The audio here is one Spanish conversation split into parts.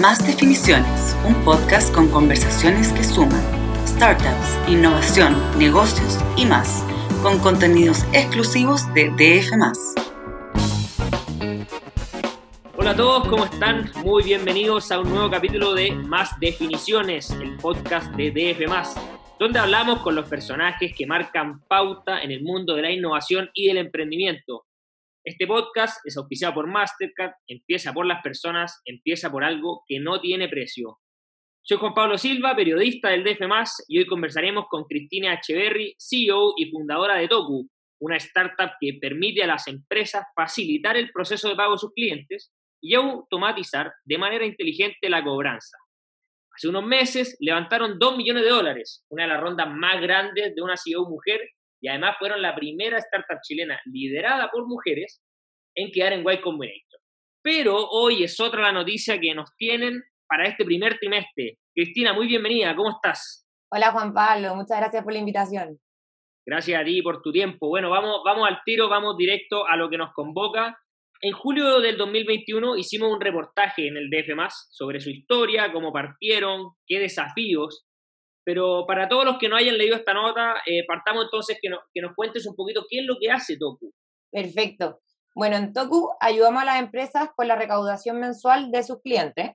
Más Definiciones, un podcast con conversaciones que suman startups, innovación, negocios y más, con contenidos exclusivos de DF. Hola a todos, ¿cómo están? Muy bienvenidos a un nuevo capítulo de Más Definiciones, el podcast de DF, donde hablamos con los personajes que marcan pauta en el mundo de la innovación y del emprendimiento este podcast es auspiciado por Mastercard, empieza por las personas, empieza por algo que no tiene precio. Soy Juan Pablo Silva, periodista del DF+, y hoy conversaremos con Cristina Echeverry, CEO y fundadora de Toku, una startup que permite a las empresas facilitar el proceso de pago de sus clientes y automatizar de manera inteligente la cobranza. Hace unos meses levantaron 2 millones de dólares, una de las rondas más grandes de una CEO mujer y además fueron la primera startup chilena liderada por mujeres en quedar en Y Combinator. Pero hoy es otra la noticia que nos tienen para este primer trimestre. Cristina, muy bienvenida, ¿cómo estás? Hola Juan Pablo, muchas gracias por la invitación. Gracias a ti por tu tiempo. Bueno, vamos, vamos al tiro, vamos directo a lo que nos convoca. En julio del 2021 hicimos un reportaje en el DF sobre su historia, cómo partieron, qué desafíos pero para todos los que no hayan leído esta nota, eh, partamos entonces que, que nos cuentes un poquito qué es lo que hace Toku. Perfecto. Bueno, en Toku ayudamos a las empresas con la recaudación mensual de sus clientes,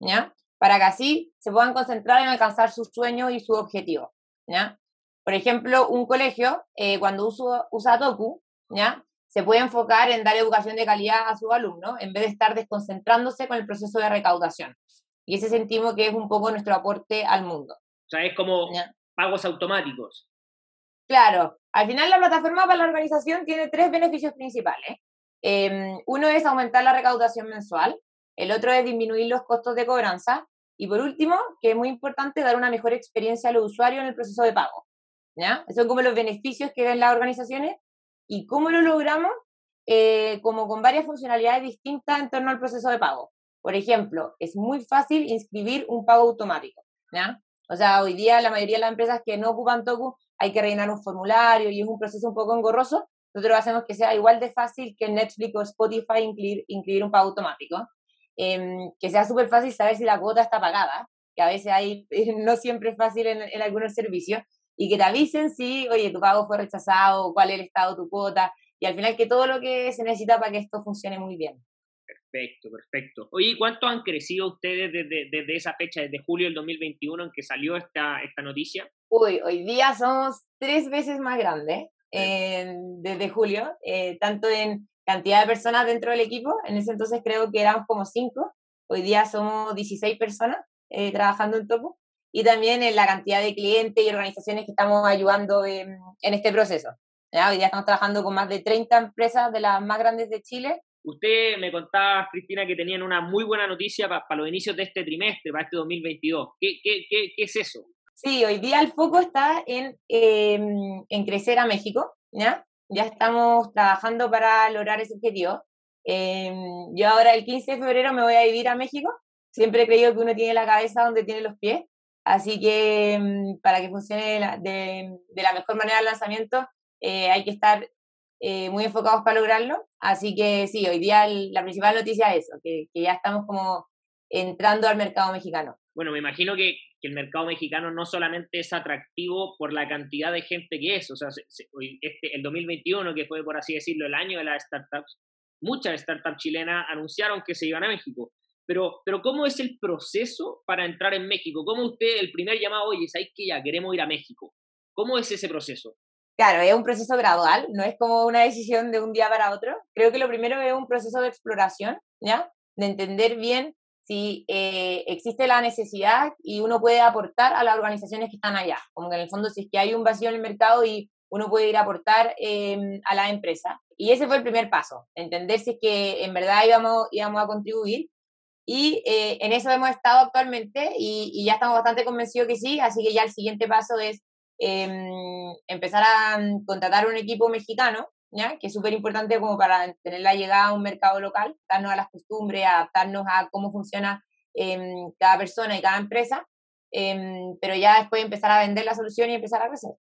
¿ya? Para que así se puedan concentrar en alcanzar sus sueños y sus objetivos, ¿ya? Por ejemplo, un colegio, eh, cuando usa Toku, ¿ya? Se puede enfocar en dar educación de calidad a sus alumnos en vez de estar desconcentrándose con el proceso de recaudación. Y ese sentimos que es un poco nuestro aporte al mundo. O sea, es como pagos automáticos. Claro, al final la plataforma para la organización tiene tres beneficios principales. Em, uno es aumentar la recaudación mensual, el otro es disminuir los costos de cobranza y por último, que es muy importante, dar una mejor experiencia a los usuarios en el proceso de pago. ¿ya? Esos son como los beneficios que ven las organizaciones y cómo lo logramos, eh, como con varias funcionalidades distintas en torno al proceso de pago. Por ejemplo, es muy fácil inscribir un pago automático. ¿ya? O sea, hoy día la mayoría de las empresas que no ocupan Toku hay que rellenar un formulario y es un proceso un poco engorroso. Nosotros hacemos que sea igual de fácil que Netflix o Spotify incluir, un pago automático. Em, que sea súper fácil saber si la cuota está pagada, que a veces hay, no siempre es fácil en, en algunos servicios, y que te avisen si, oye, tu pago fue rechazado, cuál es el estado de tu cuota, y al final que todo lo que se necesita para que esto funcione muy bien. Perfecto, perfecto. Oye, ¿cuánto han crecido ustedes desde, esa fecha, desde julio del 2021 en que salió esta, esta noticia? Uy, hoy día somos tres veces más grandes desde julio, eh, tanto en cantidad de personas dentro del equipo, en ese entonces creo que éramos como cinco, hoy día somos 16 personas eh, trabajando en Topo, y también en la cantidad de clientes y organizaciones que estamos ayudando en, este proceso. Hoy día estamos trabajando con más de 30 empresas de las más grandes de Chile Usted me contaba, Cristina, que tenían una muy buena noticia para los inicios de este trimestre, para este 2022. ¿Qué, qué, qué, qué es eso? Sí, hoy día el foco está en, em, en crecer a México, ¿ya? Ya estamos trabajando para lograr ese objetivo. Em, yo ahora el 15 de febrero me voy a vivir a México. Siempre he creído que uno tiene la cabeza donde tiene los pies. Así que em, para que funcione de de, de la mejor manera el lanzamiento, eh, hay que estar eh, muy enfocados para lograrlo. Así que sí, hoy día la principal noticia es eso, que, ya estamos como entrando al mercado mexicano. Bueno, me imagino que, el mercado mexicano no solamente es atractivo por la cantidad de gente que es, o sea, este, el 2021, que fue por así decirlo el año de las startups, muchas startups chilenas anunciaron que se iban a México. Pero, pero ¿cómo es el proceso para entrar en México? ¿Cómo usted, el primer llamado, oye, ¿sabes que ya queremos ir a México? ¿Cómo es ese proceso? Claro, es un proceso gradual, no es como una decisión de un día para otro. Creo que lo primero es un proceso de exploración, ¿ya? De entender bien si eh, existe la necesidad y uno puede aportar a las organizaciones que están allá. Como que en el fondo, si es que hay un vacío en el mercado y uno puede ir a aportar em, a la empresa. Y ese fue el primer paso, entender si es que en verdad íbamos, íbamos a contribuir. Y eh, en eso hemos estado actualmente y, y ya estamos bastante convencidos que sí, así que ya el siguiente paso es Em, empezar a mm, contratar un equipo mexicano, ¿ya? que es súper importante como para tener la llegada a un mercado local, adaptarnos a las costumbres, adaptarnos a cómo funciona em, cada persona y cada empresa, em, pero ya después empezar a vender la solución y empezar a crecer.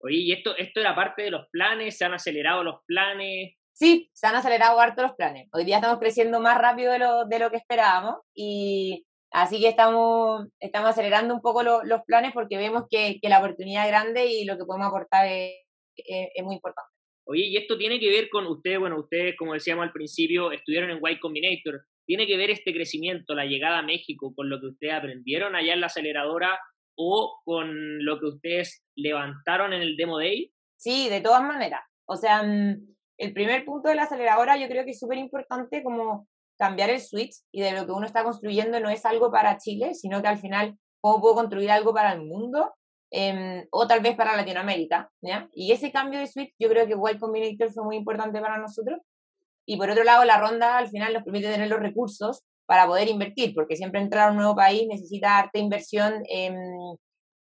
Oye, ¿y esto, esto era parte de los planes? ¿Se han acelerado los planes? Sí, se han acelerado harto los planes. Hoy día estamos creciendo más rápido de lo, de lo que esperábamos y Así que estamos, estamos acelerando un poco los planes porque vemos que, que, la oportunidad es grande y lo que podemos aportar es, es, muy importante. Oye, y esto tiene que ver con ustedes, bueno, ustedes, como decíamos al principio, estudiaron en Y Combinator. ¿Tiene que ver este crecimiento, la llegada a México, con lo que ustedes aprendieron allá en la aceleradora o con lo que ustedes levantaron en el Demo Day? Sí, de todas maneras. O sea, mm, el primer punto de la aceleradora yo creo que es súper importante como cambiar el switch y de lo que uno está construyendo no es algo para Chile, sino que al final, ¿cómo puedo construir algo para el mundo? Em, o tal vez para Latinoamérica, ¿ya? Y ese cambio de switch yo creo que Y Combinator fue muy importante para nosotros. Y por otro lado, la ronda al final nos permite tener los recursos para poder invertir, porque siempre entrar a un nuevo país necesita arte inversión en,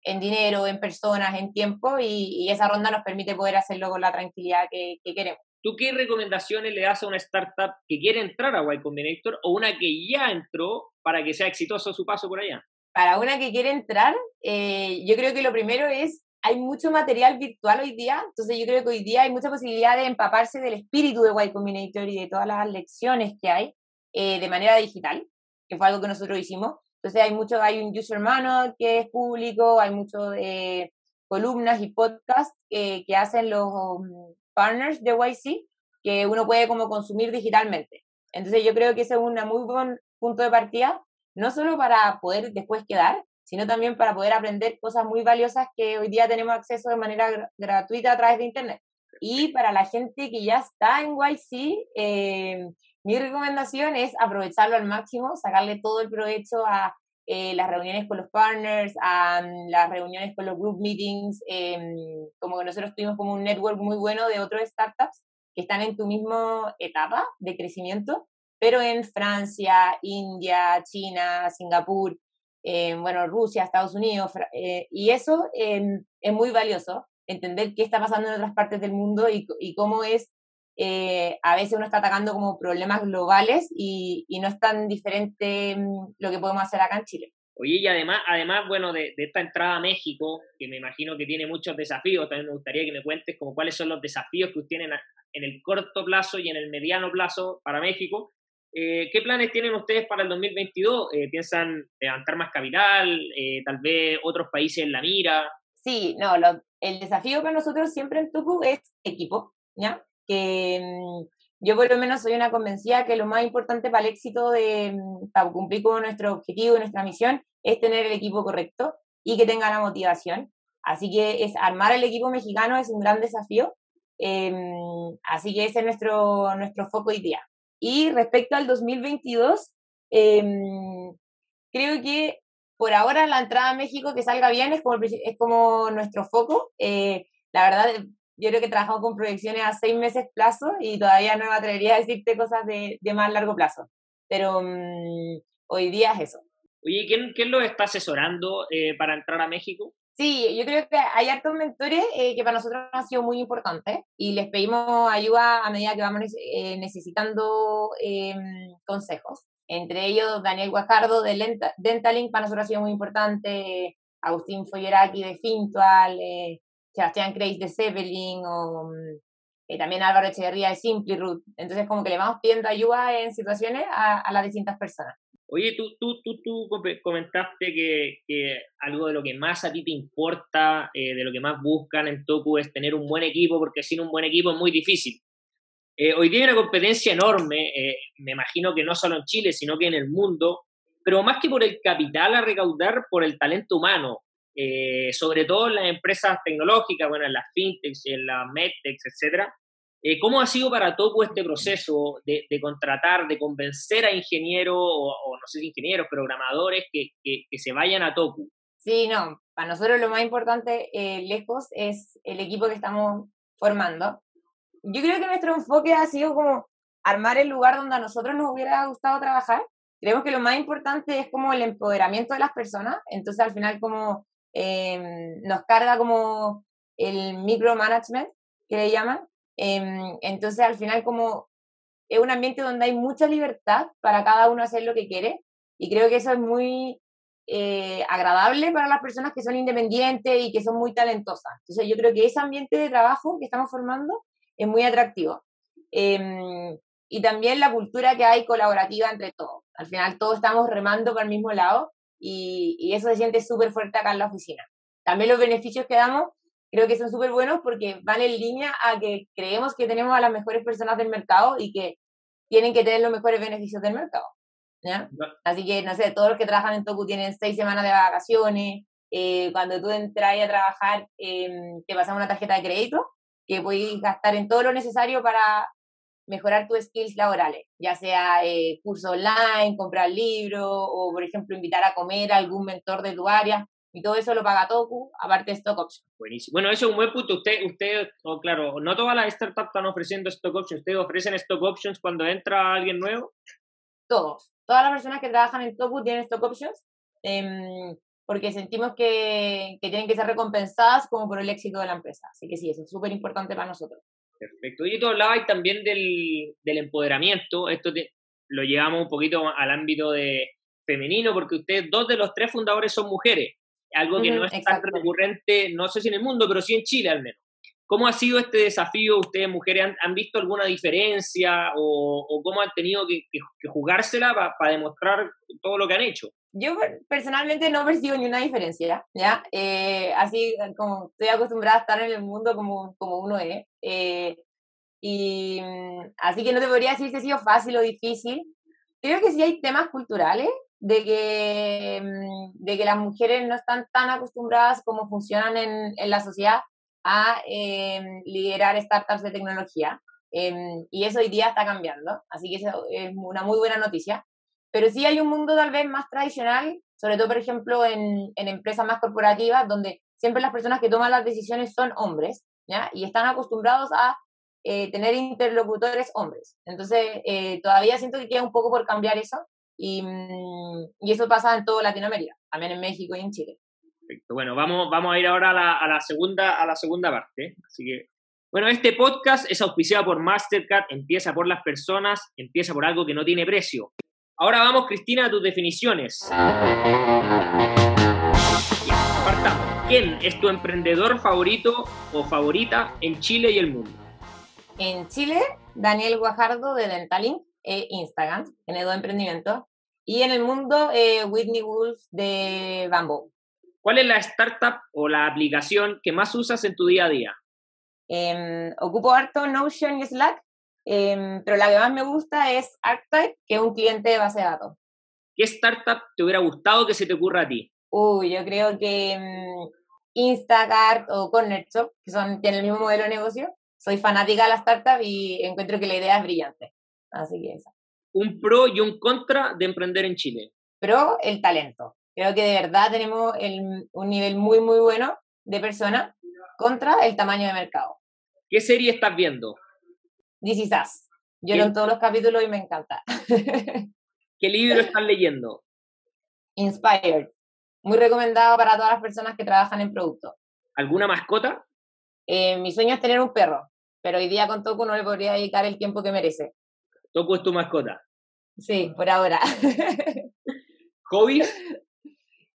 en, dinero, en personas, en tiempo, y, esa ronda nos permite poder hacerlo con la tranquilidad que queremos. ¿Tú qué recomendaciones le das a una startup que quiere entrar a Y Combinator o una que ya entró para que sea exitoso su paso por allá? Para una que quiere entrar, eh, yo creo que lo primero es, hay mucho material virtual hoy día, entonces yo creo que hoy día hay mucha posibilidad de empaparse del espíritu de Y Combinator y de todas las lecciones que hay eh, de manera digital, que fue algo que nosotros hicimos. Entonces hay mucho, hay un user manual que es público, hay mucho de eh, columnas y podcasts que hacen los partners de YC que uno puede como consumir digitalmente. Entonces yo creo que ese es un muy buen punto de partida, no solo para poder después quedar, sino también para poder aprender cosas muy valiosas que hoy día tenemos acceso de manera gratuita a través de Internet. Y para la gente que ya está en YC, eh, mi recomendación es aprovecharlo al máximo, sacarle todo el provecho a eh, las reuniones con los partners, mm, las reuniones con los group meetings, em, como que nosotros tuvimos como un network muy bueno de otros startups que están en tu misma etapa de crecimiento, pero en Francia, India, China, Singapur, em, bueno, Rusia, Estados Unidos, eh, y eso em, es muy valioso, entender qué está pasando en otras partes del mundo y, y cómo es eh, a veces uno está atacando como problemas globales y, no es tan diferente mm, lo que podemos hacer acá en Chile. Oye, y además, además bueno, de, esta entrada a México, que me imagino que tiene muchos desafíos, también me gustaría que me cuentes como cuáles son los desafíos que ustedes tienen en el corto plazo y en el mediano plazo para México. Eh, ¿Qué planes tienen ustedes para el 2022? Eh, ¿Piensan levantar más capital? tal vez otros países en la mira? Sí, no, el desafío para nosotros siempre en Tupu es equipo, ¿ya? Que mm, yo por lo menos soy una convencida que lo más importante para el éxito de mm, para cumplir con nuestro objetivo y nuestra misión es tener el equipo correcto y que tenga la motivación. Así que es armar el equipo mexicano es un gran desafío. Em, así que ese es nuestro, nuestro foco hoy día. Y respecto al 2022, em, creo que por ahora la entrada a México que salga bien es como, es como nuestro foco. Eh, la verdad, yo creo que trabajamos con proyecciones a seis meses plazo y todavía no me atrevería a decirte cosas de, de más largo plazo. Pero mm, hoy día es eso. Oye, ¿quién, quién lo está asesorando eh, para entrar a México? Sí, yo creo que hay hartos mentores eh, que para nosotros han sido muy importantes y les pedimos ayuda a medida que vamos eh, necesitando em, consejos. Entre ellos, Daniel Guajardo de Dentalink para nosotros ha sido muy importante, Agustín Folleraki de Fintual, Sebastián Kreis de Zeppelin o mm, eh, también Álvaro Echeverría de Simply Root. Entonces, como que le vamos pidiendo ayuda en situaciones a, las distintas personas. Oye, tú, tú, tú, tú comentaste que, que, algo de lo que más a ti te importa, eh, de lo que más buscan en Toku es tener un buen equipo, porque sin un buen equipo es muy difícil. Eh, hoy día hay una competencia enorme, me imagino que no solo en Chile, sino que en el mundo, pero más que por el capital a recaudar, por el talento humano. Eh, sobre todo en las empresas tecnológicas, bueno, en las fintechs, en las medtechs, etcétera. Eh, ¿Cómo ha sido para Toku este proceso de, contratar, de convencer a ingenieros o, no sé ingenieros, programadores que, que, se vayan a Toku? Sí, no, para nosotros lo más importante eh, lejos es el equipo que estamos formando. Yo creo que nuestro enfoque ha sido como armar el lugar donde a nosotros nos hubiera gustado trabajar. Creemos que lo más importante es como el empoderamiento de las personas, entonces al final como Em, nos carga como el micromanagement, que le llaman. Em, entonces, al final, como es un ambiente donde hay mucha libertad para cada uno hacer lo que quiere, y creo que eso es muy eh, agradable para las personas que son independientes y que son muy talentosas. Entonces, yo creo que ese ambiente de trabajo que estamos formando es muy atractivo. Em, y también la cultura que hay colaborativa entre todos. Al final todos estamos remando para el mismo lado y, y eso se siente súper fuerte acá en la oficina. También los beneficios que damos creo que son súper buenos porque van en línea a que creemos que tenemos a las mejores personas del mercado y que tienen que tener los mejores beneficios del mercado. ¿ya? Así que, no sé, todos los que trabajan en Toku tienen seis semanas de vacaciones. Eh, cuando tú entras a trabajar, eh, te pasamos una tarjeta de crédito que puedes gastar en todo lo necesario para mejorar tus skills laborales, ya sea eh, curso online, comprar libros o, por ejemplo, invitar a comer a algún mentor de tu área. Y todo eso lo paga Toku, aparte de Stock Options. Buenísimo. Bueno, eso es un buen punto. Usted, usted oh, claro, no todas las startups están ofreciendo Stock Options. ¿Ustedes ofrecen Stock Options cuando entra alguien nuevo? Todos. Todas las personas que trabajan en Toku tienen Stock Options. Eh, porque sentimos que, que, tienen que ser recompensadas como por el éxito de la empresa. Así que sí, eso es súper importante para nosotros. Perfecto. Y tú hablabas también del, del empoderamiento. Esto te, lo llevamos un poquito al ámbito de femenino, porque ustedes, dos de los tres fundadores son mujeres algo que no es tan recurrente, no sé si en el mundo, pero sí en Chile al menos. ¿Cómo ha sido este desafío? ¿Ustedes, mujeres, han, visto alguna diferencia o, cómo han tenido que, jugársela para demostrar todo lo que han hecho? Yo personalmente no percibo ni una diferencia, ¿ya? Eh, así como estoy acostumbrada a estar en el mundo como, como uno es. Eh, y mm, así que no te podría decir si ha sido fácil o difícil. Creo que sí hay temas culturales de que, mm, de que las mujeres no están tan acostumbradas como funcionan en, en la sociedad a em, liderar startups de tecnología. Em, y eso hoy día está cambiando, así que eso es una muy buena noticia. Pero sí hay un mundo tal vez más tradicional, sobre todo, por ejemplo, en, en empresas más corporativas, donde siempre las personas que toman las decisiones son hombres, ¿ya? Y están acostumbrados a eh, tener interlocutores hombres. Entonces, eh, todavía siento que queda un poco por cambiar eso, Mm, y, eso pasa en toda Latinoamérica, también en México y en Chile. Perfecto. Bueno, vamos, vamos a ir ahora a la, segunda, a la segunda parte. Así que, bueno, este podcast es auspiciado por Mastercard, empieza por las personas, empieza por algo que no tiene precio. Ahora vamos, Cristina, a tus definiciones. Apartamos. ¿Quién es tu emprendedor favorito o favorita en Chile y el mundo? En Chile, Daniel Guajardo de Dentalink e Instagram, tiene dos emprendimientos. Y en el mundo, eh, Whitney Wolf de Bamboo. ¿Cuál es la startup o la aplicación que más usas en tu día a día? Em, ocupo harto Notion y Slack, em, pero la que más me gusta es Archetype, que es un cliente de base de datos. ¿Qué startup te hubiera gustado que se te ocurra a ti? Uy, yo creo que um, Instacart o CornerShop, que son, tienen el mismo modelo de negocio. Soy fanática de la startup y encuentro que la idea es brillante. Así que eso. Un pro y un contra de emprender en Chile. Pro, el talento. Creo que de verdad tenemos un nivel muy, muy bueno de personas contra el tamaño de mercado. ¿Qué serie estás viendo? This is Us. Yo en todos los capítulos y me encanta. ¿Qué libro estás leyendo? Inspired. Muy recomendado para todas las personas que trabajan en producto. ¿Alguna mascota? Eh, mi sueño es tener un perro, pero hoy día con Toku no le podría dedicar el tiempo que merece. Toco es tu mascota. Sí, por ahora. ¿Hobbies?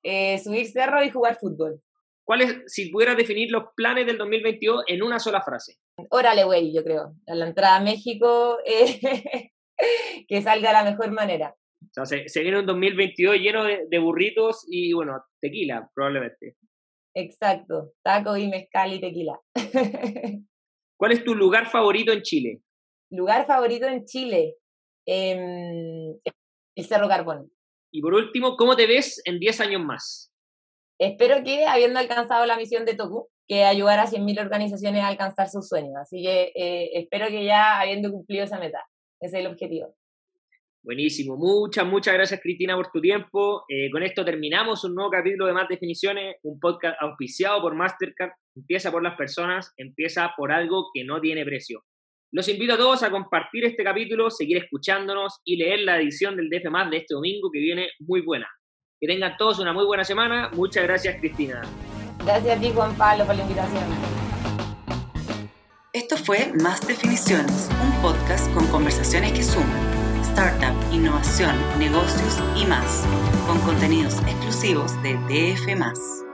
Eh, subir cerro y jugar fútbol. ¿Cuáles, si pudieras definir los planes del 2022 en una sola frase? Órale, güey, yo creo. A la entrada a México, eh, que salga de la mejor manera. O sea, se, viene un 2022 lleno de, burritos y, bueno, tequila, probablemente. Exacto, taco y mezcal y tequila. ¿Cuál es tu lugar favorito en Chile? Lugar favorito en Chile, el Cerro Carbón. Y por último, ¿cómo te ves en 10 años más? Espero que, habiendo alcanzado la misión de Toku, que ayudar a 100.000 organizaciones a alcanzar sus sueños. Así que eh, espero que ya habiendo cumplido esa meta. Ese es el objetivo. Buenísimo. Muchas, muchas gracias, Cristina, por tu tiempo. Eh, con esto terminamos un nuevo capítulo de Más Definiciones, un podcast auspiciado por Mastercard. Empieza por las personas, empieza por algo que no tiene precio. Los invito a todos a compartir este capítulo, seguir escuchándonos y leer la edición del DF de este domingo que viene muy buena. Que tengan todos una muy buena semana. Muchas gracias, Cristina. Gracias a ti, Juan Pablo, por la invitación. Esto fue Más Definiciones, un podcast con conversaciones que suman startup, innovación, negocios y más, con contenidos exclusivos de DF.